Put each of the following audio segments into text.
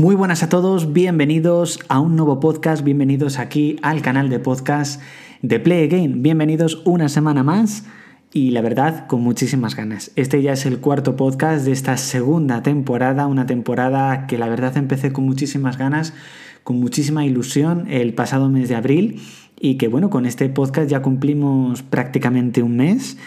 Muy buenas a todos, bienvenidos a un nuevo podcast, bienvenidos aquí al canal de podcast de Play Again, bienvenidos una semana más y la verdad con muchísimas ganas. Este ya es el cuarto podcast de esta segunda temporada, una temporada que la verdad empecé con muchísimas ganas, con muchísima ilusión el pasado mes de abril y que bueno, con este podcast ya cumplimos prácticamente un mes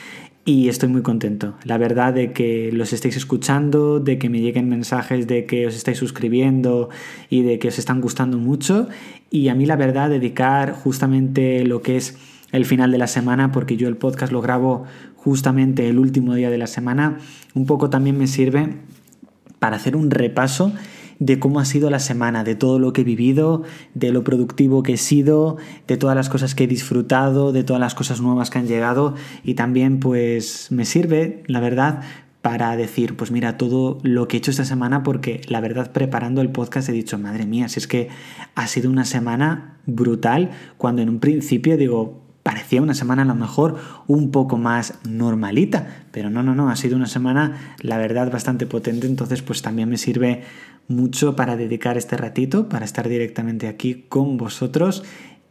y estoy muy contento. La verdad de que los estáis escuchando, de que me lleguen mensajes de que os estáis suscribiendo y de que os están gustando mucho. Y a mí la verdad dedicar justamente lo que es el final de la semana, porque yo el podcast lo grabo justamente el último día de la semana, un poco también me sirve para hacer un repaso de cómo ha sido la semana, de todo lo que he vivido, de lo productivo que he sido, de todas las cosas que he disfrutado, de todas las cosas nuevas que han llegado. Y también pues me sirve, la verdad, para decir, pues mira, todo lo que he hecho esta semana, porque la verdad preparando el podcast he dicho, madre mía, si es que ha sido una semana brutal, cuando en un principio digo, parecía una semana a lo mejor un poco más normalita, pero no, no, no, ha sido una semana la verdad bastante potente, entonces pues también me sirve mucho para dedicar este ratito, para estar directamente aquí con vosotros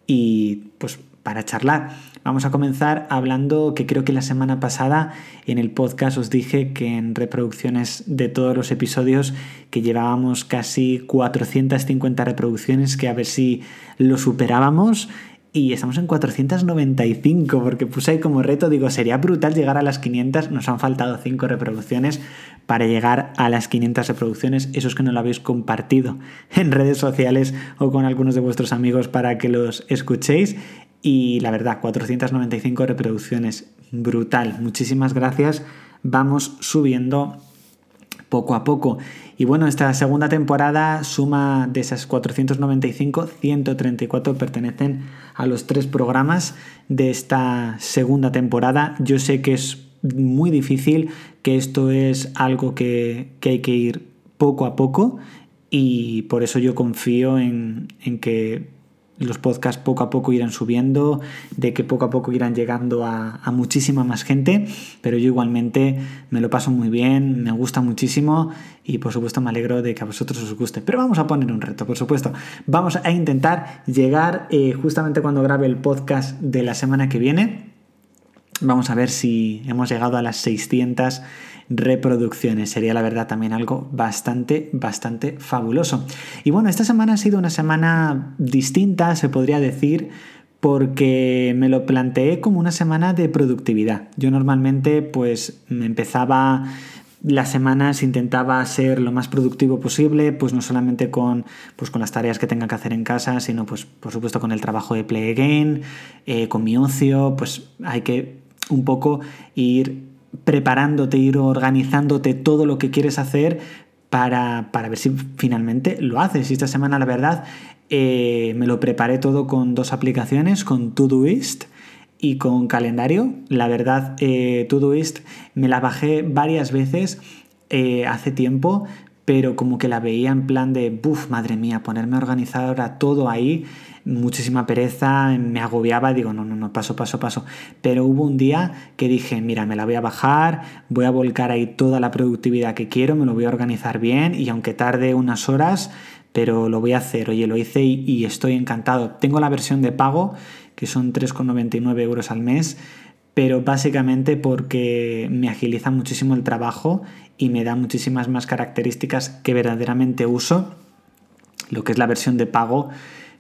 y pues para charlar. Vamos a comenzar hablando que creo que la semana pasada en el podcast os dije que en reproducciones de todos los episodios que llevábamos casi 450 reproducciones, que a ver si lo superábamos y estamos en 495 porque puse ahí como reto, digo, sería brutal llegar a las 500, nos han faltado 5 reproducciones para llegar a las 500 reproducciones, eso es que no lo habéis compartido en redes sociales o con algunos de vuestros amigos para que los escuchéis. Y la verdad, 495 reproducciones, brutal, muchísimas gracias, vamos subiendo poco a poco. Y bueno, esta segunda temporada suma de esas 495, 134 pertenecen a los tres programas de esta segunda temporada. Yo sé que es muy difícil, que esto es algo que, hay que ir poco a poco y por eso yo confío en, en que los podcasts poco a poco irán subiendo, de que poco a poco irán llegando a, muchísima más gente, pero yo igualmente me lo paso muy bien, me gusta muchísimo y por supuesto me alegro de que a vosotros os guste. Pero vamos a poner un reto, por supuesto. Vamos a intentar llegar eh, justamente cuando grabe el podcast de la semana que viene. Vamos a ver si hemos llegado a las 600 reproducciones. Sería la verdad también algo bastante, bastante fabuloso. Y bueno, esta semana ha sido una semana distinta, se podría decir, porque me lo planteé como una semana de productividad. Yo normalmente pues me empezaba las semanas intentaba ser lo más productivo posible, pues no solamente con, pues con las tareas que tenga que hacer en casa, sino pues por supuesto con el trabajo de Play Again, eh, con mi ocio, pues hay que un poco ir preparándote, ir organizándote todo lo que quieres hacer para, ver si finalmente lo haces. Y esta semana, la verdad, eh, me lo preparé todo con dos aplicaciones, con Todoist y con calendario. La verdad, eh, Todoist me la bajé varias veces eh, hace tiempo, pero como que la veía en plan de, buf, madre mía, ponerme a organizar ahora todo ahí muchísima pereza, me agobiaba, digo, no, no, no, paso, paso, paso. Pero hubo un día que dije, mira, me la voy a bajar, voy a volcar ahí toda la productividad que quiero, me lo voy a organizar bien y aunque tarde unas horas, pero lo voy a hacer. Oye, lo hice y, estoy encantado. Tengo la versión de pago, que son 3,99 euros al mes, pero básicamente porque me agiliza muchísimo el trabajo y me da muchísimas más características que verdaderamente uso. Lo que es la versión de pago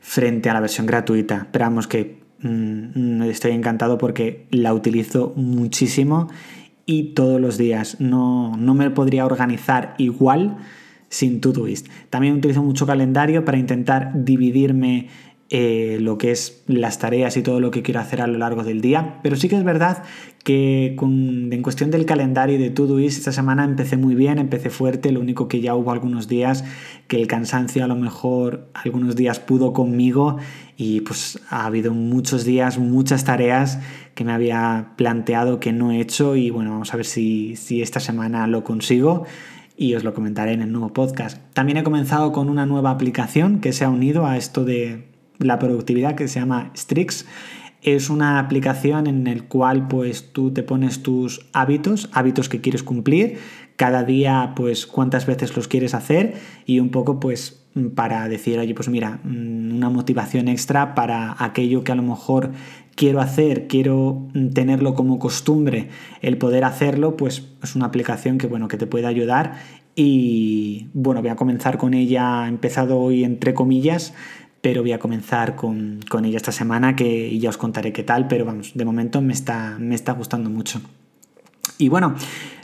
frente a la versión gratuita. Pero vamos que mm, estoy encantado porque la utilizo muchísimo y todos los días. No, no me podría organizar igual sin Todoist. También utilizo mucho calendario para intentar dividirme eh, lo que es las tareas y todo lo que quiero hacer a lo largo del día. Pero sí que es verdad que en cuestión del calendario y de Todoist, esta semana empecé muy bien, empecé fuerte, lo único que ya hubo algunos días que el cansancio a lo mejor algunos días pudo conmigo y pues ha habido muchos días, muchas tareas que me había planteado que no he hecho y bueno, vamos a ver si, si esta semana lo consigo y os lo comentaré en el nuevo podcast. También he comenzado con una nueva aplicación que se ha unido a esto de la productividad que se llama Strix. Es una aplicación en el cual pues tú te pones tus hábitos, hábitos que quieres cumplir, cada día pues cuántas veces los quieres hacer y un poco pues para decir, oye, pues mira, mm, una motivación extra para aquello que a lo mejor quiero hacer, quiero mm, tenerlo como costumbre, el poder hacerlo, pues es una aplicación que, bueno, que te puede ayudar y bueno, voy a comenzar con ella, he empezado hoy entre comillas, pero voy a comenzar con, con ella esta semana que ya os contaré qué tal, pero vamos, de momento me está, me está gustando mucho. Y bueno,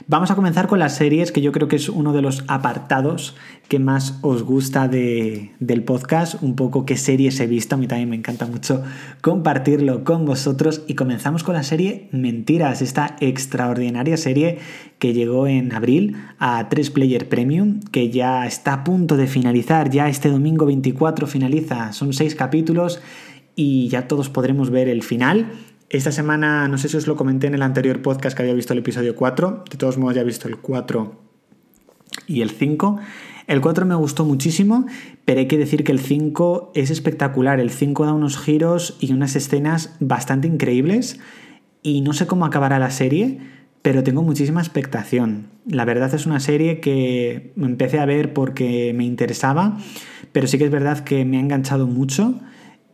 vamos a comenzar con las series, que yo creo que es uno de los apartados que más os gusta de, del podcast, un poco qué series he visto, a mí también me encanta mucho compartirlo con vosotros. Y comenzamos con la serie Mentiras, esta extraordinaria serie que llegó en abril a 3 Player Premium, que ya está a punto de finalizar, ya este domingo 24 finaliza, son 6 capítulos y ya todos podremos ver el final esta semana, no sé si os lo comenté en el anterior podcast que había visto el episodio 4, de todos modos ya he visto el 4 y el 5. El 4 me gustó muchísimo, pero hay que decir que el 5 es espectacular. El 5 da unos giros y unas escenas bastante increíbles y no sé cómo acabará la serie, pero tengo muchísima expectación. La verdad es una serie que empecé a ver porque me interesaba, pero sí que es verdad que me ha enganchado mucho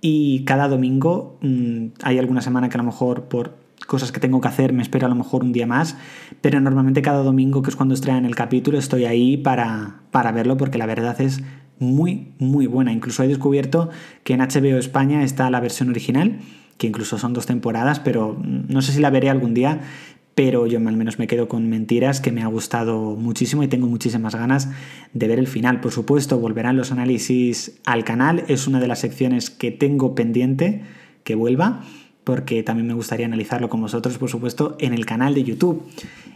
y cada domingo mm, hay alguna semana que a lo mejor por cosas que tengo que hacer me espero a lo mejor un día más, pero normalmente cada domingo, que es cuando estrenan el capítulo, estoy ahí para, para verlo porque la verdad es muy, muy buena. Incluso he descubierto que en HBO España está la versión original, que incluso son dos temporadas, pero mm, no sé si la veré algún día, pero yo al menos me quedo con Mentiras, que me ha gustado muchísimo y tengo muchísimas ganas de ver el final. Por supuesto, volverán los análisis al canal, es una de las secciones que tengo pendiente que vuelva, porque también me gustaría analizarlo con vosotros, por supuesto, en el canal de YouTube.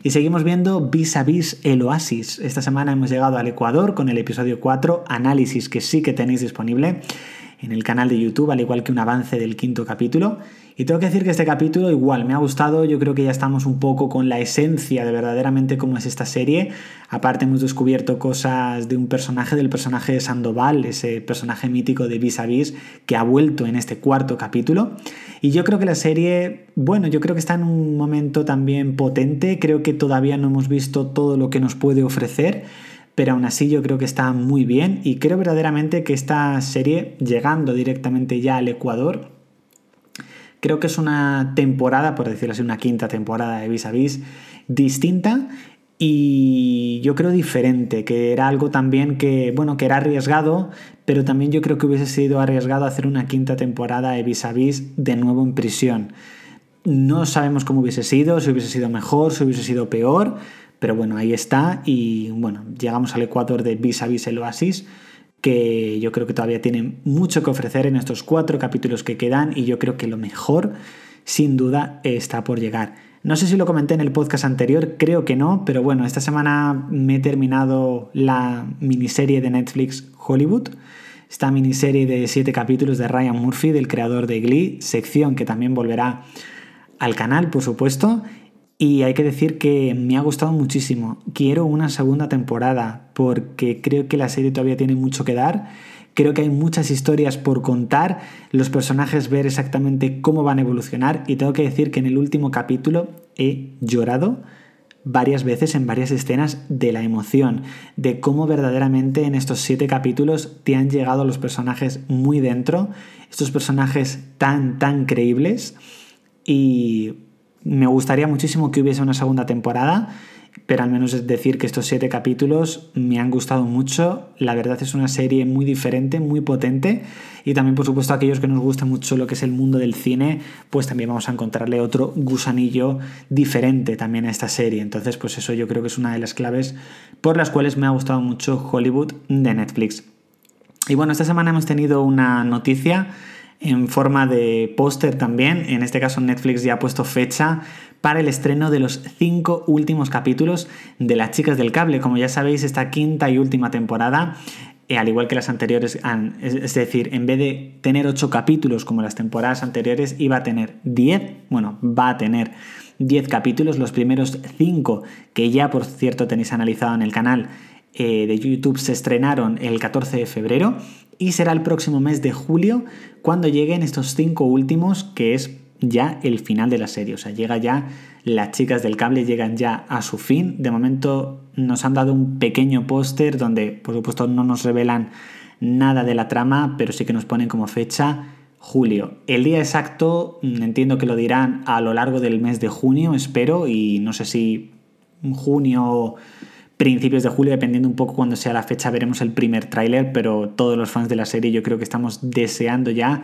Y seguimos viendo Vis a Vis el Oasis. Esta semana hemos llegado al Ecuador con el episodio 4, análisis que sí que tenéis disponible en el canal de YouTube, al igual que un avance del quinto capítulo. Y tengo que decir que este capítulo igual me ha gustado, yo creo que ya estamos un poco con la esencia de verdaderamente cómo es esta serie. Aparte hemos descubierto cosas de un personaje, del personaje de Sandoval, ese personaje mítico de Vis a Vis que ha vuelto en este cuarto capítulo. Y yo creo que la serie, bueno, yo creo que está en un momento también potente, creo que todavía no hemos visto todo lo que nos puede ofrecer pero aún así yo creo que está muy bien y creo verdaderamente que esta serie, llegando directamente ya al Ecuador, creo que es una temporada, por decirlo así, una quinta temporada de Vis a Vis distinta y yo creo diferente, que era algo también que, bueno, que era arriesgado, pero también yo creo que hubiese sido arriesgado hacer una quinta temporada de Vis a Vis de nuevo en prisión. No sabemos cómo hubiese sido, si hubiese sido mejor, si hubiese sido peor, pero bueno, ahí está y bueno, llegamos al Ecuador de Vis a Vis el Oasis, que yo creo que todavía tiene mucho que ofrecer en estos cuatro capítulos que quedan y yo creo que lo mejor, sin duda, está por llegar. No sé si lo comenté en el podcast anterior, creo que no, pero bueno, esta semana me he terminado la miniserie de Netflix Hollywood, esta miniserie de siete capítulos de Ryan Murphy, del creador de Glee, sección que también volverá al canal, por supuesto, y hay que decir que me ha gustado muchísimo. Quiero una segunda temporada porque creo que la serie todavía tiene mucho que dar. Creo que hay muchas historias por contar, los personajes ver exactamente cómo van a evolucionar y tengo que decir que en el último capítulo he llorado varias veces en varias escenas de la emoción, de cómo verdaderamente en estos siete capítulos te han llegado los personajes muy dentro, estos personajes tan, tan creíbles y me gustaría muchísimo que hubiese una segunda temporada, pero al menos es decir que estos siete capítulos me han gustado mucho. La verdad es una serie muy diferente, muy potente. Y también, por supuesto, a aquellos que nos gusta mucho lo que es el mundo del cine, pues también vamos a encontrarle otro gusanillo diferente también a esta serie. Entonces, pues eso yo creo que es una de las claves por las cuales me ha gustado mucho Hollywood de Netflix. Y bueno, esta semana hemos tenido una noticia en forma de póster también. En este caso Netflix ya ha puesto fecha para el estreno de los cinco últimos capítulos de Las Chicas del Cable. Como ya sabéis, esta quinta y última temporada, eh, al igual que las anteriores, es decir, en vez de tener ocho capítulos como las temporadas anteriores, iba a tener diez, bueno, va a tener diez capítulos, los primeros cinco que ya por cierto tenéis analizado en el canal eh, de YouTube se estrenaron el 14 de febrero y será el próximo mes de julio cuando lleguen estos cinco últimos, que es ya el final de la serie. O sea, llega ya, las chicas del cable llegan ya a su fin. De momento nos han dado un pequeño póster donde, por supuesto, no nos revelan nada de la trama, pero sí que nos ponen como fecha julio. El día exacto mm, entiendo que lo dirán a lo largo del mes de junio, espero, y no sé si junio principios de julio, dependiendo un poco cuando sea la fecha, veremos el primer tráiler, pero todos los fans de la serie yo creo que estamos deseando ya,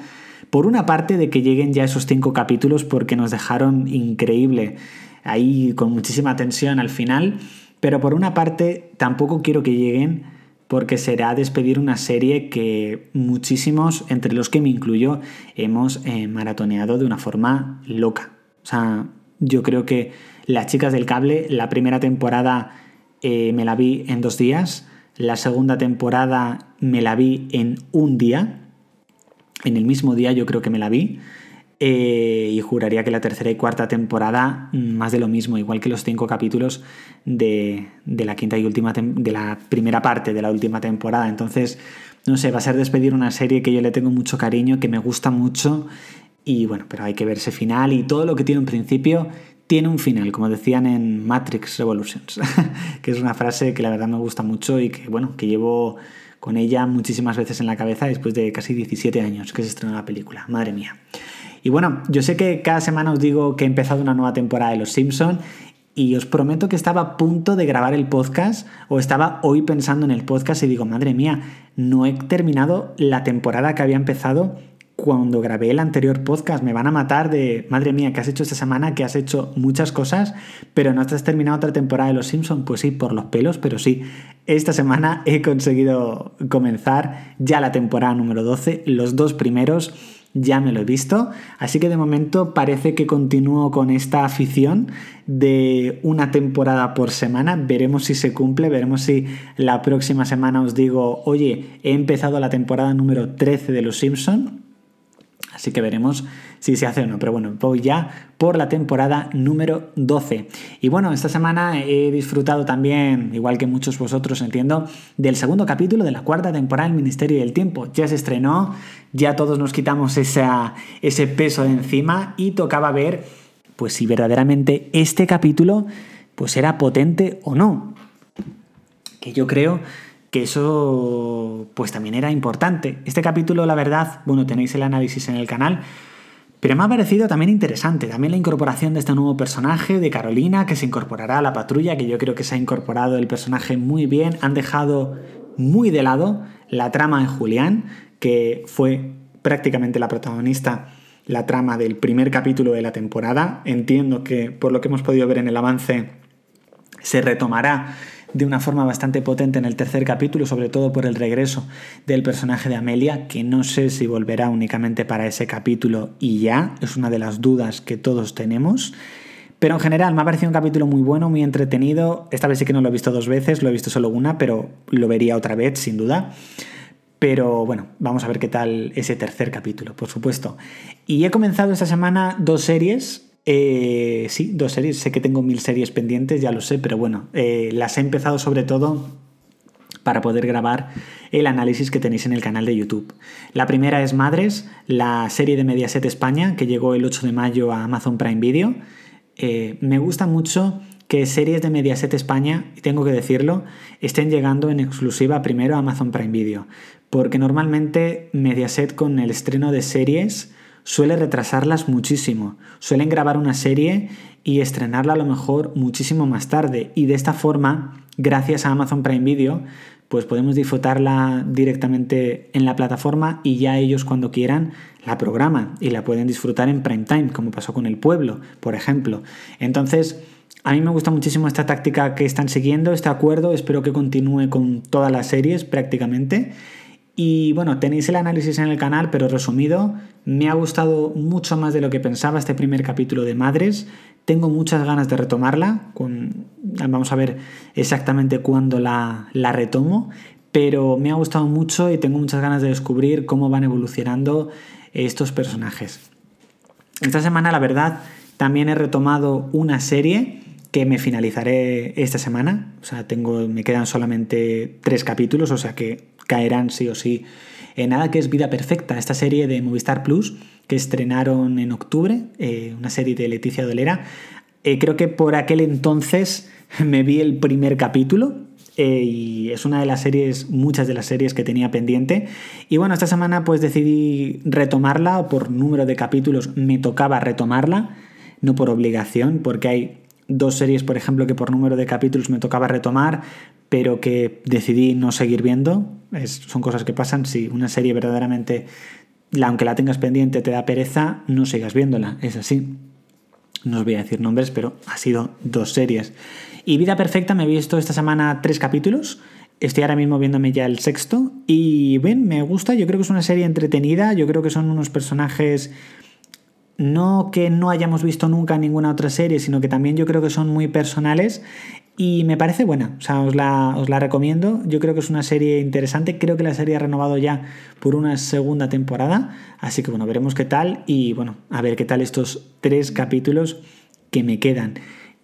por una parte, de que lleguen ya esos cinco capítulos porque nos dejaron increíble, ahí con muchísima tensión al final, pero por una parte tampoco quiero que lleguen porque será despedir una serie que muchísimos, entre los que me incluyo, hemos eh, maratoneado de una forma loca. O sea, yo creo que Las chicas del cable, la primera temporada eh, me la vi en dos días, la segunda temporada me la vi en un día, en el mismo día yo creo que me la vi, eh, y juraría que la tercera y cuarta temporada mm, más de lo mismo, igual que los cinco capítulos de, de la quinta y última, de la primera parte de la última temporada. Entonces, no sé, va a ser despedir una serie que yo le tengo mucho cariño, que me gusta mucho, y bueno, pero hay que ver ese final y todo lo que tiene un principio tiene un final, como decían en Matrix Revolutions, que es una frase que la verdad me gusta mucho y que, bueno, que llevo con ella muchísimas veces en la cabeza después de casi 17 años que se estrenó la película. Madre mía. Y bueno, yo sé que cada semana os digo que he empezado una nueva temporada de Los Simpson y os prometo que estaba a punto de grabar el podcast o estaba hoy pensando en el podcast y digo, madre mía, no he terminado la temporada que había empezado cuando grabé el anterior podcast. Me van a matar de, madre mía, ¿qué has hecho esta semana? Que has hecho muchas cosas, pero no has terminado otra temporada de Los Simpsons. Pues sí, por los pelos, pero sí. Esta semana he conseguido comenzar ya la temporada número 12, los dos primeros ya me lo he visto, así que de momento parece que continúo con esta afición de una temporada por semana, veremos si se cumple, veremos si la próxima semana os digo, oye, he empezado la temporada número 13 de Los Simpson Así que veremos si se hace o no. Pero bueno, voy ya por la temporada número 12. Y bueno, esta semana he disfrutado también, igual que muchos vosotros entiendo, del segundo capítulo de la cuarta temporada del Ministerio del Tiempo. Ya se estrenó, ya todos nos quitamos ese peso de encima y tocaba ver pues si verdaderamente este capítulo pues era potente o no. Que yo creo que eso pues también era importante. Este capítulo, la verdad, bueno, tenéis el análisis en el canal, pero me ha parecido también interesante, también la incorporación de este nuevo personaje, de Carolina, que se incorporará a la patrulla, que yo creo que se ha incorporado el personaje muy bien, han dejado muy de lado la trama de Julián, que fue prácticamente la protagonista, la trama del primer capítulo de la temporada. Entiendo que por lo que hemos podido ver en el avance, se retomará de una forma bastante potente en el tercer capítulo, sobre todo por el regreso del personaje de Amelia, que no sé si volverá únicamente para ese capítulo y ya, es una de las dudas que todos tenemos. Pero en general me ha parecido un capítulo muy bueno, muy entretenido. Esta vez sí que no lo he visto dos veces, lo he visto solo una, pero lo vería otra vez, sin duda. Pero bueno, vamos a ver qué tal ese tercer capítulo, por supuesto. Y he comenzado esta semana dos series eh, sí, dos series. Sé que tengo mil series pendientes, ya lo sé, pero bueno, eh, las he empezado sobre todo para poder grabar el análisis que tenéis en el canal de YouTube. La primera es Madres, la serie de Mediaset España, que llegó el 8 de mayo a Amazon Prime Video. Eh, me gusta mucho que series de Mediaset España, y tengo que decirlo, estén llegando en exclusiva primero a Amazon Prime Video, porque normalmente Mediaset con el estreno de series suele retrasarlas muchísimo. Suelen grabar una serie y estrenarla a lo mejor muchísimo más tarde. Y de esta forma, gracias a Amazon Prime Video, pues podemos disfrutarla directamente en la plataforma y ya ellos cuando quieran la programan y la pueden disfrutar en prime time, como pasó con El Pueblo, por ejemplo. Entonces, a mí me gusta muchísimo esta táctica que están siguiendo, este acuerdo, espero que continúe con todas las series prácticamente. Y bueno, tenéis el análisis en el canal, pero resumido, me ha gustado mucho más de lo que pensaba este primer capítulo de Madres. Tengo muchas ganas de retomarla. vamos a ver exactamente cuándo la, la retomo. Pero me ha gustado mucho y tengo muchas ganas de descubrir cómo van evolucionando estos personajes. Esta semana, la verdad, también he retomado una serie que me finalizaré esta semana. O sea, tengo, me quedan solamente tres capítulos, o sea que caerán sí o sí en nada que es Vida Perfecta, esta serie de Movistar Plus que estrenaron en octubre, eh, una serie de Leticia Dolera. Eh, creo que por aquel entonces me vi el primer capítulo, eh, y es una de las series, muchas de las series que tenía pendiente. Y bueno, esta semana pues decidí retomarla, por número de capítulos me tocaba retomarla, no por obligación, porque hay dos series, por ejemplo, que por número de capítulos me tocaba retomar, pero que decidí no seguir viendo. son cosas que pasan. Si una serie verdaderamente, aunque la tengas pendiente, te da pereza, no sigas viéndola. Es así. No os voy a decir nombres, pero ha sido dos series. Y Vida Perfecta me he visto esta semana tres capítulos. Estoy ahora mismo viéndome ya el sexto. Y bien, me gusta. Yo creo que es una serie entretenida. Yo creo que son unos personajes no que no hayamos visto nunca ninguna otra serie, sino que también yo creo que son muy personales y me parece buena, o sea, os la, os la, recomiendo. Yo creo que es una serie interesante. Creo que la serie ha renovado ya por una segunda temporada. Así que bueno, veremos qué tal. Y bueno, a ver qué tal estos tres capítulos que me quedan.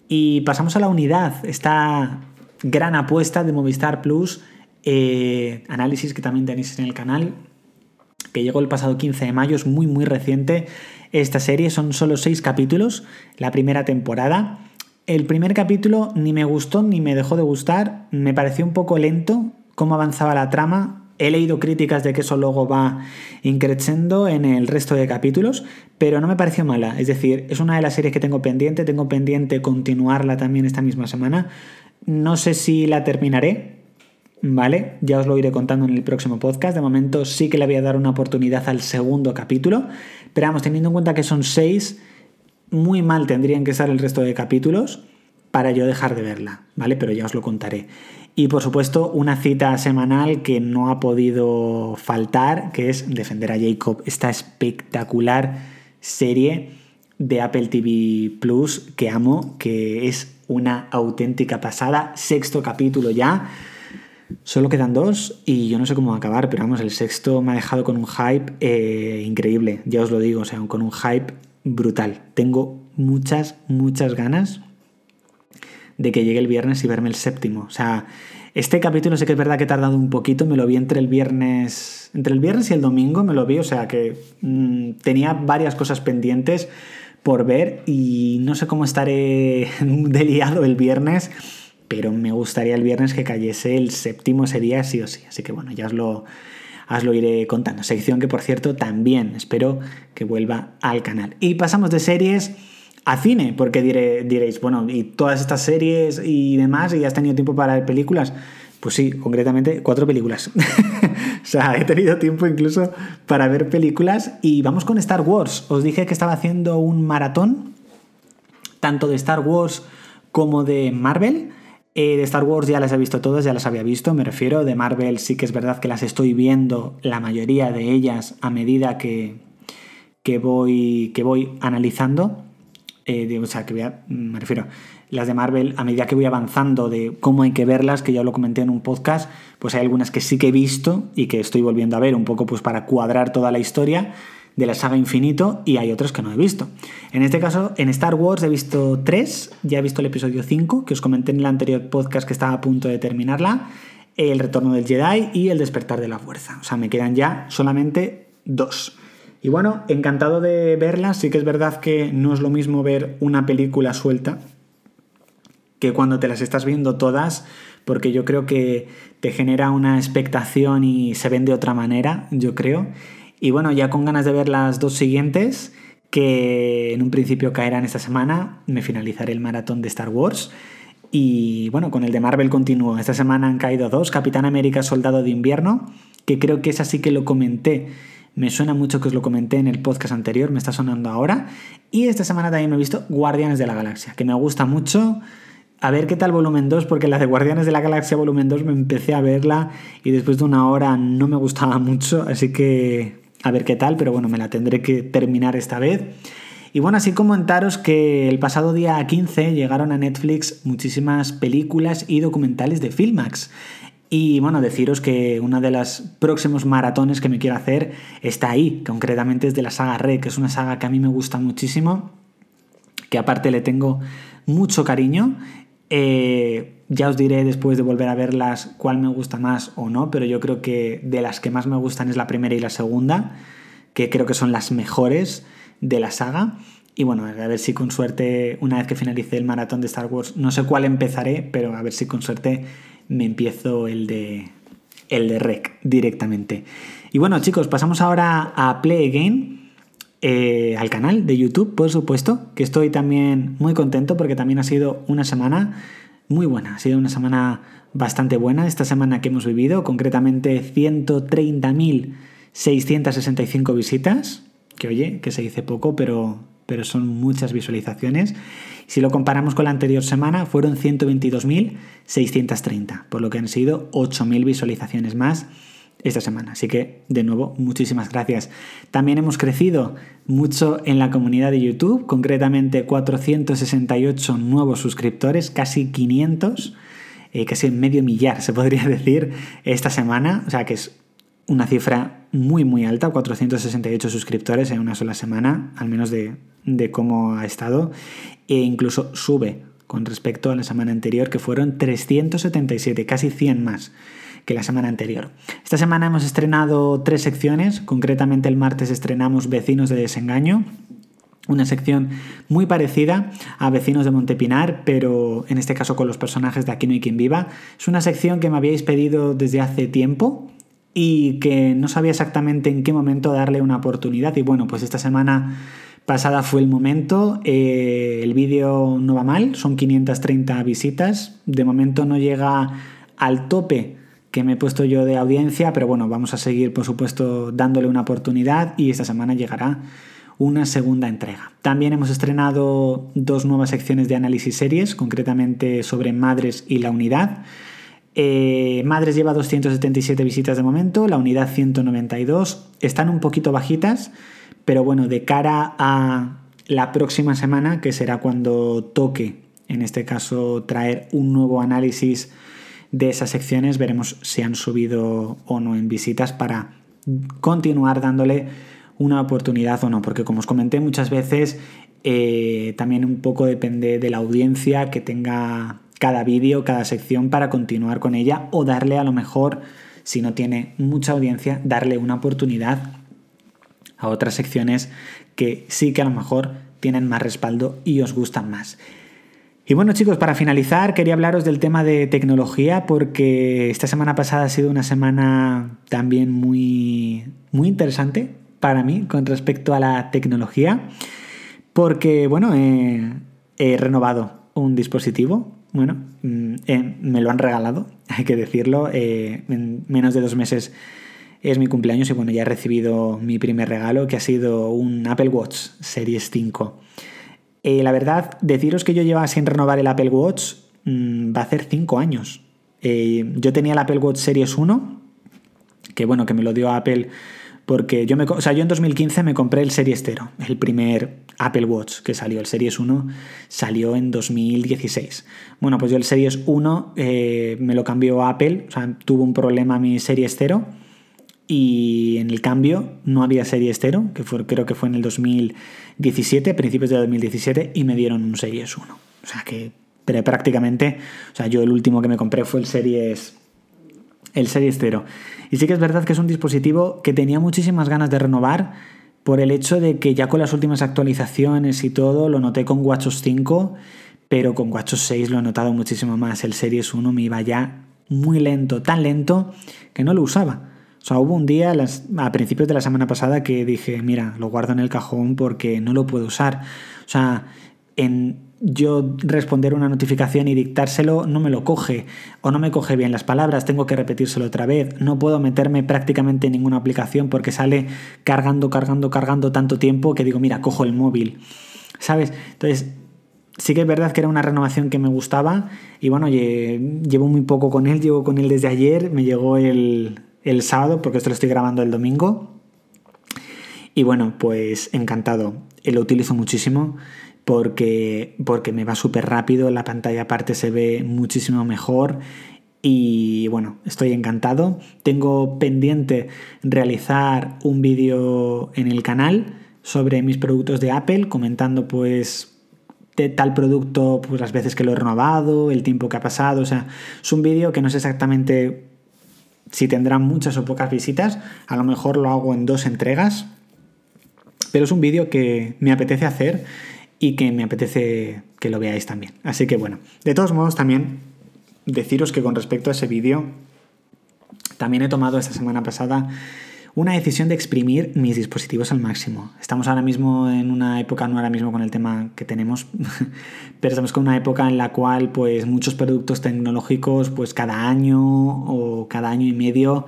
Y pasamos a la unidad, esta gran apuesta de Movistar Plus. Eh, análisis que también tenéis en el canal. Que llegó el pasado 15 de mayo, es muy muy reciente. Esta serie son solo seis capítulos, la primera temporada. El primer capítulo ni me gustó ni me dejó de gustar, me pareció un poco lento cómo avanzaba la trama. He leído críticas de que eso luego va increciendo en el resto de capítulos, pero no me pareció mala. Es decir, es una de las series que tengo pendiente, tengo pendiente continuarla también esta misma semana. No sé si la terminaré, ¿vale? Ya os lo iré contando en el próximo podcast. De momento sí que le voy a dar una oportunidad al segundo capítulo, pero vamos, teniendo en cuenta que son seis, muy mal tendrían que estar el resto de capítulos para yo dejar de verla, ¿vale? Pero ya os lo contaré. Y por supuesto, una cita semanal que no ha podido faltar, que es Defender a Jacob, esta espectacular serie de Apple TV Plus que amo, que es una auténtica pasada. Sexto capítulo ya. Solo quedan dos y yo no sé cómo acabar, pero vamos, el sexto me ha dejado con un hype eh, increíble, ya os lo digo, o sea, con un hype brutal. Tengo muchas, muchas ganas de que llegue el viernes y verme el séptimo. O sea, este capítulo sé que es verdad que he tardado un poquito, me lo vi entre el viernes, entre el viernes y el domingo me lo vi, o sea que mm, tenía varias cosas pendientes por ver y no sé cómo estaré deliado el viernes, pero me gustaría el viernes que cayese el séptimo sería sí o sí. Así que bueno, ya os lo, os lo iré contando. Sección que, por cierto, también espero que vuelva al canal. Y pasamos de series a cine, porque diréis, bueno, y todas estas series y demás, y has tenido tiempo para ver películas. Pues sí, concretamente cuatro películas. o sea, he tenido tiempo incluso para ver películas y vamos con Star Wars. Os dije que estaba haciendo un maratón, tanto de Star Wars como de Marvel. Eh, de Star Wars ya las he visto todas, ya las había visto, me refiero. De Marvel sí que es verdad que las estoy viendo, la mayoría de ellas, a medida que, que, voy, que voy analizando. Eh, o sea, que voy a, me refiero, las de Marvel, a medida que voy avanzando de cómo hay que verlas, que ya lo comenté en un podcast, pues hay algunas que sí que he visto y que estoy volviendo a ver un poco pues para cuadrar toda la historia de la saga Infinito y hay otros que no he visto. En este caso, en Star Wars he visto tres, ya he visto el episodio 5, que os comenté en el anterior podcast que estaba a punto de terminarla, el retorno del Jedi y el despertar de la fuerza. O sea, me quedan ya solamente dos. Y bueno, encantado de verlas, sí que es verdad que no es lo mismo ver una película suelta que cuando te las estás viendo todas, porque yo creo que te genera una expectación y se ven de otra manera, yo creo. Y bueno, ya con ganas de ver las dos siguientes, que en un principio caerán esta semana, me finalizaré el maratón de Star Wars. Y bueno, con el de Marvel continúo. Esta semana han caído dos, Capitán América Soldado de Invierno, que creo que es así que lo comenté. Me suena mucho que os lo comenté en el podcast anterior, me está sonando ahora. Y esta semana también me he visto Guardianes de la Galaxia, que me gusta mucho. A ver qué tal volumen 2, porque la de Guardianes de la Galaxia volumen 2 me empecé a verla y después de una hora no me gustaba mucho, así que a ver qué tal, pero bueno, me la tendré que terminar esta vez. Y bueno, así comentaros que el pasado día 15 llegaron a Netflix muchísimas películas y documentales de Filmax. Y bueno, deciros que uno de los próximos maratones que me quiero hacer está ahí, concretamente es de la saga Red, que es una saga que a mí me gusta muchísimo, que aparte le tengo mucho cariño. Eh, ya os diré después de volver a verlas cuál me gusta más o no, pero yo creo que de las que más me gustan es la primera y la segunda, que creo que son las mejores de la saga. Y bueno, a ver si con suerte, una vez que finalice el maratón de Star Wars, no sé cuál empezaré, pero a ver si con suerte me empiezo el de, el de rec directamente. Y bueno chicos, pasamos ahora a Play Again, eh, al canal de YouTube, por supuesto, que estoy también muy contento porque también ha sido una semana muy buena, ha sido una semana bastante buena. Esta semana que hemos vivido, concretamente 130.665 visitas, que oye, que se dice poco, pero, pero son muchas visualizaciones. Si lo comparamos con la anterior semana, fueron 122.630, por lo que han sido 8.000 visualizaciones más esta semana. Así que, de nuevo, muchísimas gracias. También hemos crecido mucho en la comunidad de YouTube, concretamente 468 nuevos suscriptores, casi 500, eh, casi medio millar, se podría decir, esta semana. O sea que es una cifra muy, muy alta, 468 suscriptores en una sola semana, al menos de, de cómo ha estado. E incluso sube con respecto a la semana anterior, que fueron 377, casi 100 más que la semana anterior. Esta semana hemos estrenado tres secciones, concretamente el martes estrenamos Vecinos de Desengaño, una sección muy parecida a Vecinos de Montepinar, pero en este caso con los personajes de Aquí no hay quien viva. Es una sección que me habíais pedido desde hace tiempo y que no sabía exactamente en qué momento darle una oportunidad y bueno, pues esta semana pasada fue el momento. Eh, el vídeo no va mal, son 530 visitas. De momento no llega al tope que me he puesto yo de audiencia, pero bueno, vamos a seguir por supuesto dándole una oportunidad y esta semana llegará una segunda entrega. También hemos estrenado dos nuevas secciones de análisis series, concretamente sobre Madres y la unidad. Eh, Madres lleva 277 visitas de momento, la unidad 192. Están un poquito bajitas, pero bueno, de cara a la próxima semana, que será cuando toque, en este caso, traer un nuevo análisis de esas secciones veremos si han subido o no en visitas para continuar dándole una oportunidad o no, porque como os comenté muchas veces, eh, también un poco depende de la audiencia que tenga cada vídeo, cada sección para continuar con ella o darle a lo mejor, si no tiene mucha audiencia, darle una oportunidad a otras secciones que sí que a lo mejor tienen más respaldo y os gustan más. Y bueno chicos, para finalizar quería hablaros del tema de tecnología porque esta semana pasada ha sido una semana también muy, muy interesante para mí con respecto a la tecnología porque bueno, he renovado un dispositivo, bueno, mm, eh, me lo han regalado, hay que decirlo, eh, en menos de dos meses es mi cumpleaños y bueno, ya he recibido mi primer regalo que ha sido un Apple Watch Series 5. Eh, la verdad, deciros que yo llevaba sin renovar el Apple Watch mm, va a hacer 5 años. Eh, yo tenía el Apple Watch Series 1, que bueno, que me lo dio Apple porque yo, me, o sea, yo en 2015 me compré el Series 0, el primer Apple Watch que salió. El Series 1 salió en 2016. Bueno, pues yo el Series 1 eh, me lo cambió Apple, o sea, tuvo un problema mi Series 0 y en el cambio no había Series 0, que fue, creo que fue en el 2017, principios de 2017, y me dieron un Series 1. O sea que prácticamente, o sea, yo el último que me compré fue el Series el Series 0. Y sí que es verdad que es un dispositivo que tenía muchísimas ganas de renovar por el hecho de que ya con las últimas actualizaciones y todo lo noté con WatchOS 5, pero con WatchOS 6 lo he notado muchísimo más. El Series 1 me iba ya muy lento, tan lento que no lo usaba. Sea, hubo un día a principios de la semana pasada que dije, mira, lo guardo en el cajón porque no lo puedo usar. O sea, en yo responder una notificación y dictárselo no me lo coge o no me coge bien las palabras, tengo que repetírselo otra vez, no puedo meterme prácticamente en ninguna aplicación porque sale cargando, cargando, cargando tanto tiempo que digo, mira, cojo el móvil, ¿sabes? Entonces, sí que es verdad que era una renovación que me gustaba y bueno, llevo muy poco con él, llevo con él desde ayer, me llegó el, el sábado, porque esto lo estoy grabando el domingo. Y bueno, pues encantado. Eh, lo utilizo muchísimo porque, porque me va súper rápido, la pantalla aparte se ve muchísimo mejor y bueno, estoy encantado. Tengo pendiente realizar un vídeo en el canal sobre mis productos de Apple, comentando pues de tal producto, pues las veces que lo he renovado, el tiempo que ha pasado. O sea, es un vídeo que no es exactamente si tendrán muchas o pocas visitas, a lo mejor lo hago en dos entregas, pero es un vídeo que me apetece hacer y que me apetece que lo veáis también. Así que bueno, de todos modos también deciros que con respecto a ese vídeo, también he tomado esta semana pasada una decisión de exprimir mis dispositivos al máximo. Estamos ahora mismo en una época, no ahora mismo con el tema que tenemos, pero estamos con una época en la cual pues muchos productos tecnológicos pues cada año o cada año y medio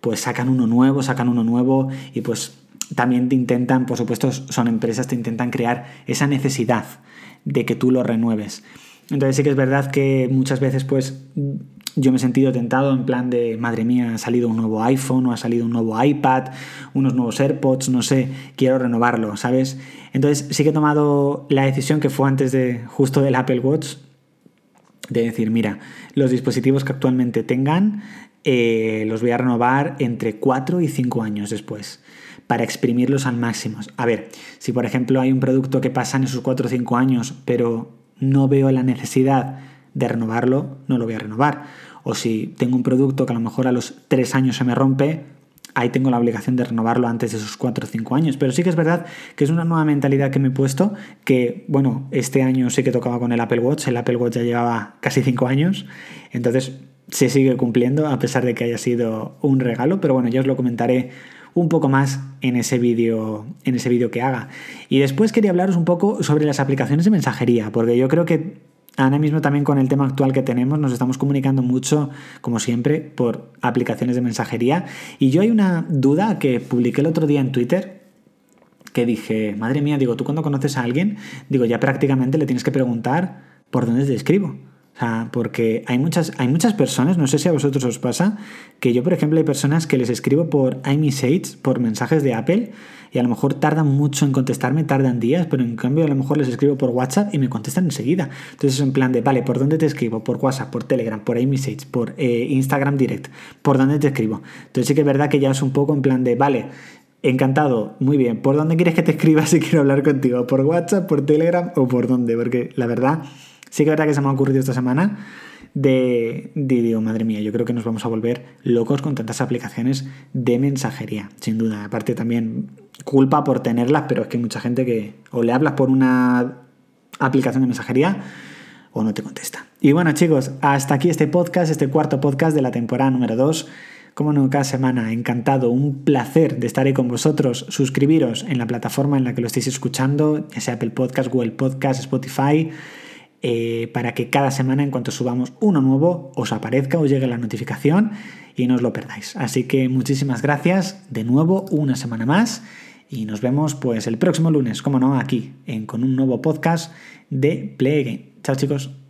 pues sacan uno nuevo, sacan uno nuevo y pues también te intentan, por supuesto son empresas, te intentan crear esa necesidad de que tú lo renueves. Entonces sí que es verdad que muchas veces pues yo me he sentido tentado en plan de, madre mía, ha salido un nuevo iPhone o ha salido un nuevo iPad, unos nuevos AirPods, no sé, quiero renovarlo, ¿sabes? Entonces sí que he tomado la decisión que fue antes de justo del Apple Watch, de decir, mira, los dispositivos que actualmente tengan eh, los voy a renovar entre 4 y 5 años después para exprimirlos al máximo. A ver, si por ejemplo hay un producto que pasa en esos 4 o 5 años, pero no veo la necesidad de renovarlo, no lo voy a renovar. O si tengo un producto que a lo mejor a los 3 años se me rompe, ahí tengo la obligación de renovarlo antes de esos 4 o 5 años. Pero sí que es verdad que es una nueva mentalidad que me he puesto, que bueno, este año sí que tocaba con el Apple Watch, el Apple Watch ya llevaba casi 5 años, entonces se sigue cumpliendo a pesar de que haya sido un regalo, pero bueno, ya os lo comentaré un poco más en ese vídeo en ese vídeo que haga. Y después quería hablaros un poco sobre las aplicaciones de mensajería, porque yo creo que Ahora mismo también con el tema actual que tenemos nos estamos comunicando mucho, como siempre, por aplicaciones de mensajería. Y yo hay una duda que publiqué el otro día en Twitter que dije, madre mía, digo, tú cuando conoces a alguien, digo, ya prácticamente le tienes que preguntar por dónde te escribo. O sea, porque hay muchas, hay muchas personas, no sé si a vosotros os pasa, que yo, por ejemplo, hay personas que les escribo por iMessage, por mensajes de Apple, y a lo mejor tardan mucho en contestarme, tardan días, pero en cambio a lo mejor les escribo por WhatsApp y me contestan enseguida. Entonces, en plan de, vale, ¿por dónde te escribo? Por WhatsApp, por Telegram, por iMessage, por eh, Instagram Direct, ¿por dónde te escribo? Entonces, sí que es verdad que ya es un poco en plan de, vale, Encantado, muy bien. ¿Por dónde quieres que te escriba si quiero hablar contigo? ¿Por WhatsApp, por Telegram o por dónde? Porque la verdad Sí que es verdad que se me ha ocurrido esta semana de, digo, madre mía, yo creo que nos vamos a volver locos con tantas aplicaciones de mensajería, sin duda. Aparte también culpa por tenerlas, pero es que hay mucha gente que o le hablas por una aplicación de mensajería o no te contesta. Y bueno chicos, hasta aquí este podcast, este cuarto podcast de la temporada número 2. Como no, cada semana, encantado, un placer de estar ahí con vosotros. Suscribiros en la plataforma en la que lo estéis escuchando, ya sea Apple Podcast, Google Podcast, Spotify. Eh, para que cada semana en cuanto subamos uno nuevo os aparezca, os llegue la notificación y no os lo perdáis. Así que muchísimas gracias de nuevo una semana más y nos vemos pues el próximo lunes, como no, aquí en, con un nuevo podcast de Play Game. Chao chicos.